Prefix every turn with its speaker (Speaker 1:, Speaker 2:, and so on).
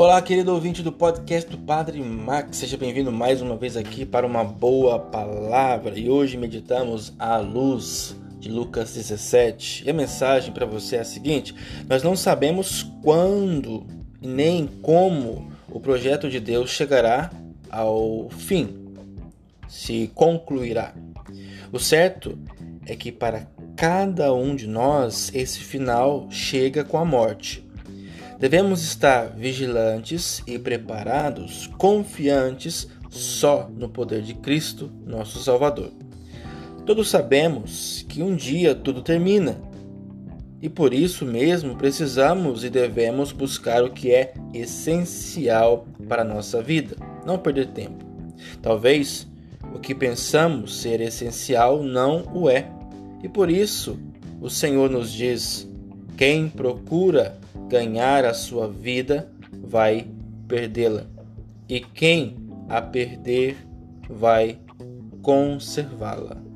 Speaker 1: Olá, querido ouvinte do podcast do Padre Max, seja bem-vindo mais uma vez aqui para uma boa palavra. E hoje meditamos à luz de Lucas 17. E a mensagem para você é a seguinte: Nós não sabemos quando nem como o projeto de Deus chegará ao fim, se concluirá. O certo é que para cada um de nós esse final chega com a morte. Devemos estar vigilantes e preparados, confiantes só no poder de Cristo, nosso Salvador. Todos sabemos que um dia tudo termina. E por isso mesmo precisamos e devemos buscar o que é essencial para a nossa vida, não perder tempo. Talvez o que pensamos ser essencial não o é. E por isso o Senhor nos diz: quem procura ganhar a sua vida vai perdê-la, e quem a perder vai conservá-la.